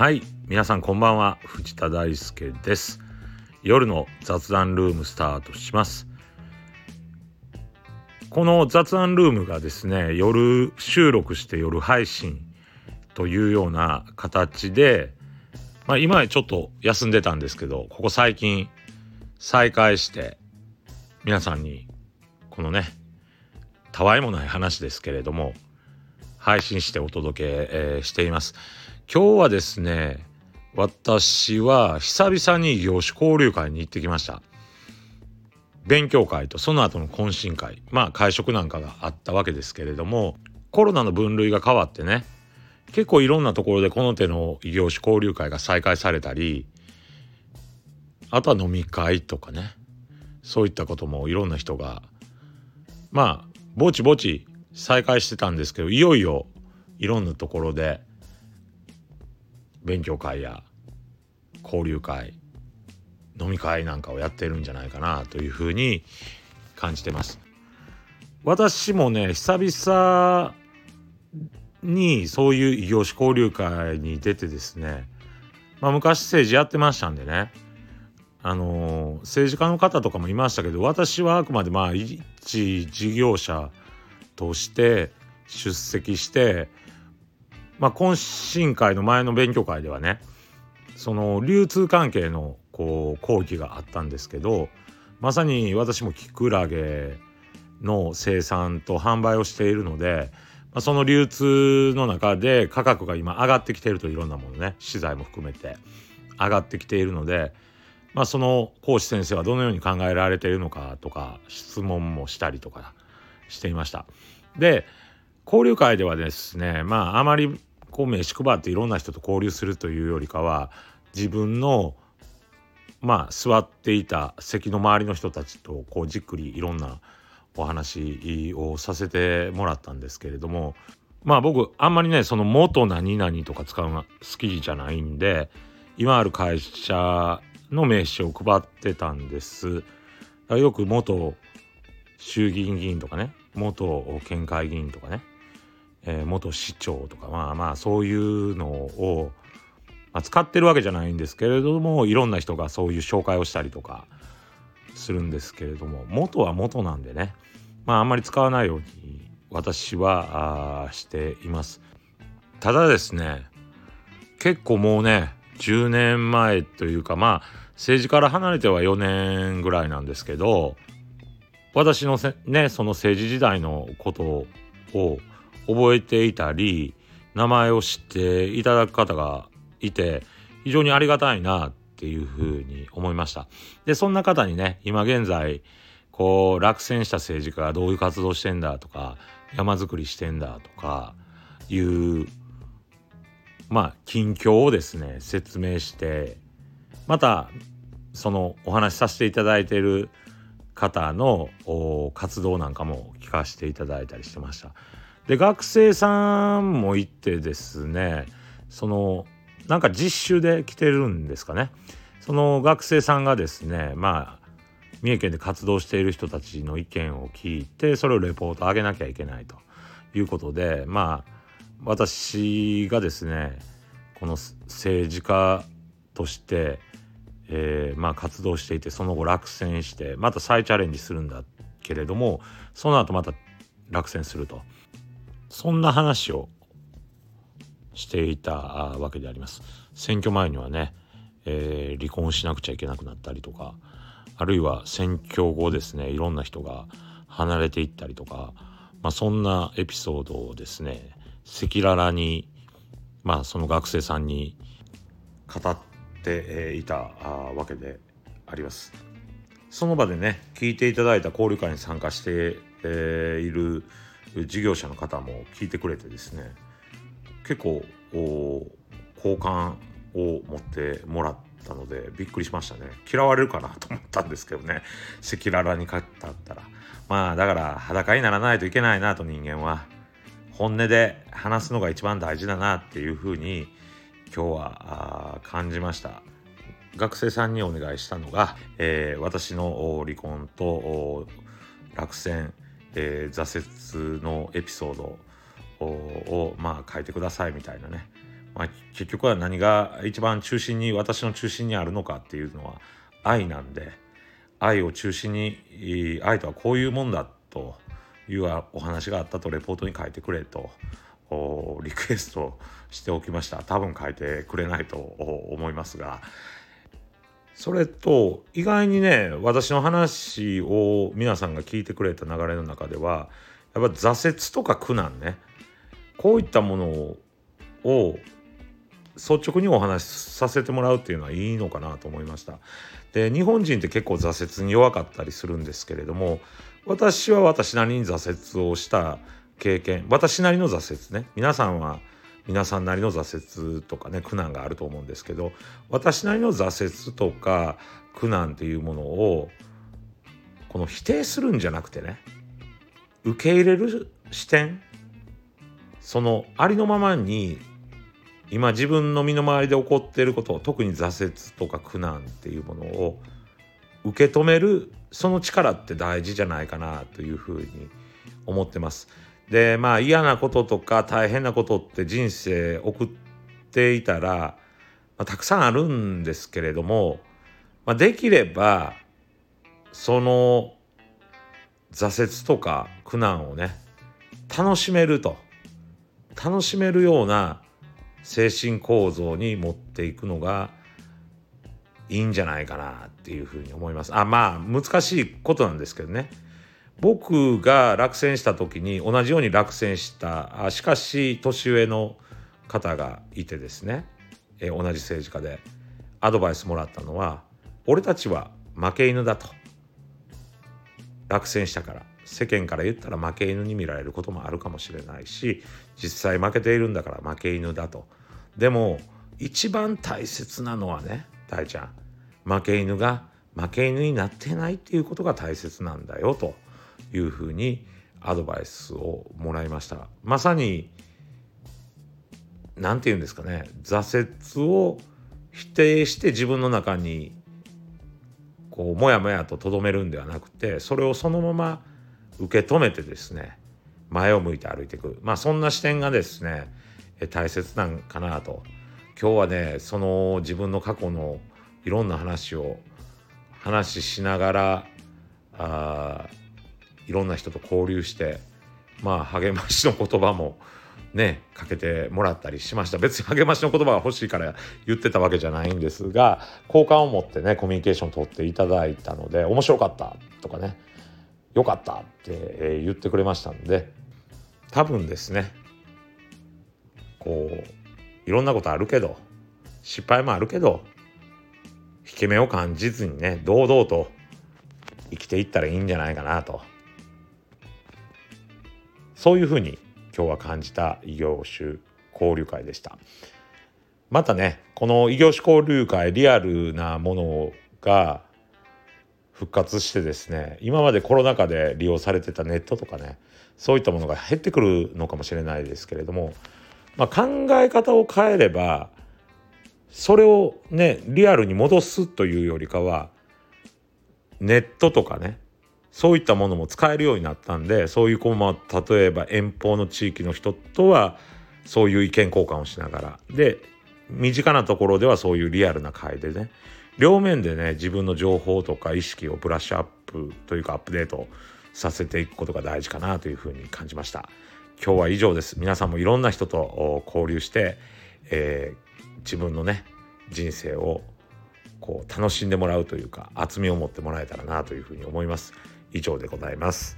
はい。皆さんこんばんは。藤田大輔です。夜の雑談ルームスタートします。この雑談ルームがですね夜収録して夜配信というような形でまあ今ちょっと休んでたんですけどここ最近再開して皆さんにこのねたわいもない話ですけれども配信してお届け、えー、しています。今日はですね私は久々に業種交流会に行ってきました。勉強会とその後の懇親会。まあ会食なんかがあったわけですけれどもコロナの分類が変わってね結構いろんなところでこの手の異業種交流会が再開されたりあとは飲み会とかねそういったこともいろんな人がまあぼちぼち再開してたんですけどいよいよいろんなところで勉強会や交流会飲み会なんかをやってるんじゃないかなというふうに感じてます。私もね久々にそういう異業種交流会に出てですね、まあ、昔政治やってましたんでねあのー、政治家の方とかもいましたけど私はあくまでまあ一事業者として出席してまあ、懇親会の前の勉強会ではねその流通関係のこう講義があったんですけどまさに私もキクラゲの生産と販売をしているので、まあ、その流通の中で価格が今上がってきているといろんなものね資材も含めて上がってきているので、まあ、その講師先生はどのように考えられているのかとか質問もしたりとかしていました。で交流会ではですねまああまりこう名刺配っていろんな人と交流するというよりかは自分のまあ座っていた席の周りの人たちとこうじっくりいろんなお話をさせてもらったんですけれどもまあ僕あんまりねその元何々とか使うのが好きじゃないんで今ある会社の名刺を配ってたんです。よく元衆議院議員とかね元県会議員とかねえー、元市長とかまあまあそういうのを、まあ、使ってるわけじゃないんですけれどもいろんな人がそういう紹介をしたりとかするんですけれども元は元なんでねまああんまり使わないように私はあしています。ただですね結構もうね10年前というかまあ政治から離れては4年ぐらいなんですけど私のねその政治時代のことを覚えていたり名前を知っていただく方がいて非常にありがたいなっていうふうに思いました。でそんな方にね今現在こう落選した政治家がどういう活動してんだとか山づくりしてんだとかいうまあ近況をですね説明してまたそのお話しさせていただいている方の活動なんかも聞かせていただいたりしてました。で学生さんも行ってですねそのなんか実習で来てるんですかねその学生さんがですねまあ三重県で活動している人たちの意見を聞いてそれをレポート上げなきゃいけないということでまあ私がですねこの政治家として、えー、まあ活動していてその後落選してまた再チャレンジするんだけれどもその後また落選すると。そんな話をしていたわけであります。選挙前にはね、えー、離婚しなくちゃいけなくなったりとかあるいは選挙後ですねいろんな人が離れていったりとか、まあ、そんなエピソードをですね赤裸々に、まあ、その学生さんに語っていたわけであります。その場でね聞いていただいた交流会に参加している事業者の方も聞いてくれてですね結構好感を持ってもらったのでびっくりしましたね。嫌われるかなと思ったんですけどね。赤裸々に語ったら。まあだから裸にならないといけないなと人間は。本音で話すのが一番大事だなっていうふうに今日は感じました。学生さんにお願いしたのが、えー、私の離婚と落選。えー、挫折のエピソードをまあ書いてくださいみたいなね、まあ、結局は何が一番中心に私の中心にあるのかっていうのは愛なんで愛を中心に愛とはこういうもんだというお話があったとレポートに書いてくれとリクエストしておきました。多分書いてくれないと思いますが。それと意外にね私の話を皆さんが聞いてくれた流れの中ではやっぱ挫折とか苦難ねこういったものを率直にお話しさせてもらうっていうのはいいのかなと思いました。で日本人って結構挫折に弱かったりするんですけれども私は私なりに挫折をした経験私なりの挫折ね皆さんは皆さんなりの挫折とかね苦難があると思うんですけど私なりの挫折とか苦難っていうものをこの否定するんじゃなくてね受け入れる視点そのありのままに今自分の身の回りで起こっていることを特に挫折とか苦難っていうものを受け止めるその力って大事じゃないかなというふうに思ってます。でまあ嫌なこととか大変なことって人生送っていたら、まあ、たくさんあるんですけれども、まあ、できればその挫折とか苦難をね楽しめると楽しめるような精神構造に持っていくのがいいんじゃないかなっていうふうに思います。あまあ難しいことなんですけどね。僕が落選した時に同じように落選したあしかし年上の方がいてですね、え同じ政治家で。アドバイスもらったのは俺たちは負け犬だと。落選したから。世間から言ったら負け犬に見られることもあるかもしれないし実際負けているんだから負け犬だと。でも一番大切なのはね大ちゃん。負け犬が負け犬になってないっていうことが大切なんだよと。いうふうにアドバイスをもらいました。まさに何て言うんですかね。挫折を否定して自分の中にこうもやもやととどめるんではなくてそれをそのまま受け止めてですね前を向いて歩いていく。まあそんな視点がですね大切なんかなと。今日はねその自分の過去のいろんな話を話しながらあいろんな人と交流してまあ励ましの言葉もねかけてもらったりしました。別に励ましの言葉が欲しいから言ってたわけじゃないんですが好感を持ってねコミュニケーション取っていただいたので面白かったとかねよかったって、言ってくれましたんで多分ですねこういろんなことあるけど失敗もあるけど引け目を感じずにね堂々と生きていったらいいんじゃないかなと。そういうふうに今日は感じた異業種交流会でした。またねこの異業種交流会リアルなものが復活してですね今までコロナ禍で利用されてたネットとかねそういったものが減ってくるのかもしれないですけれども、まあ、考え方を変えればそれをねリアルに戻すというよりかはネットとかねそういったものも使えるようになったんでそういうこう、まあ、例えば遠方の地域の人とはそういう意見交換をしながら。で身近なところではそういうリアルな会でね。両面でね自分の情報とか意識をブラッシュアップというかアップデートさせていくことが大事かなというふうに感じました。今日は以上です。皆さんもいろんな人と交流して、えー自分のね人生をこう楽しんでもらうというか厚みを持ってもらえたらなというふうに思います。以上でございます。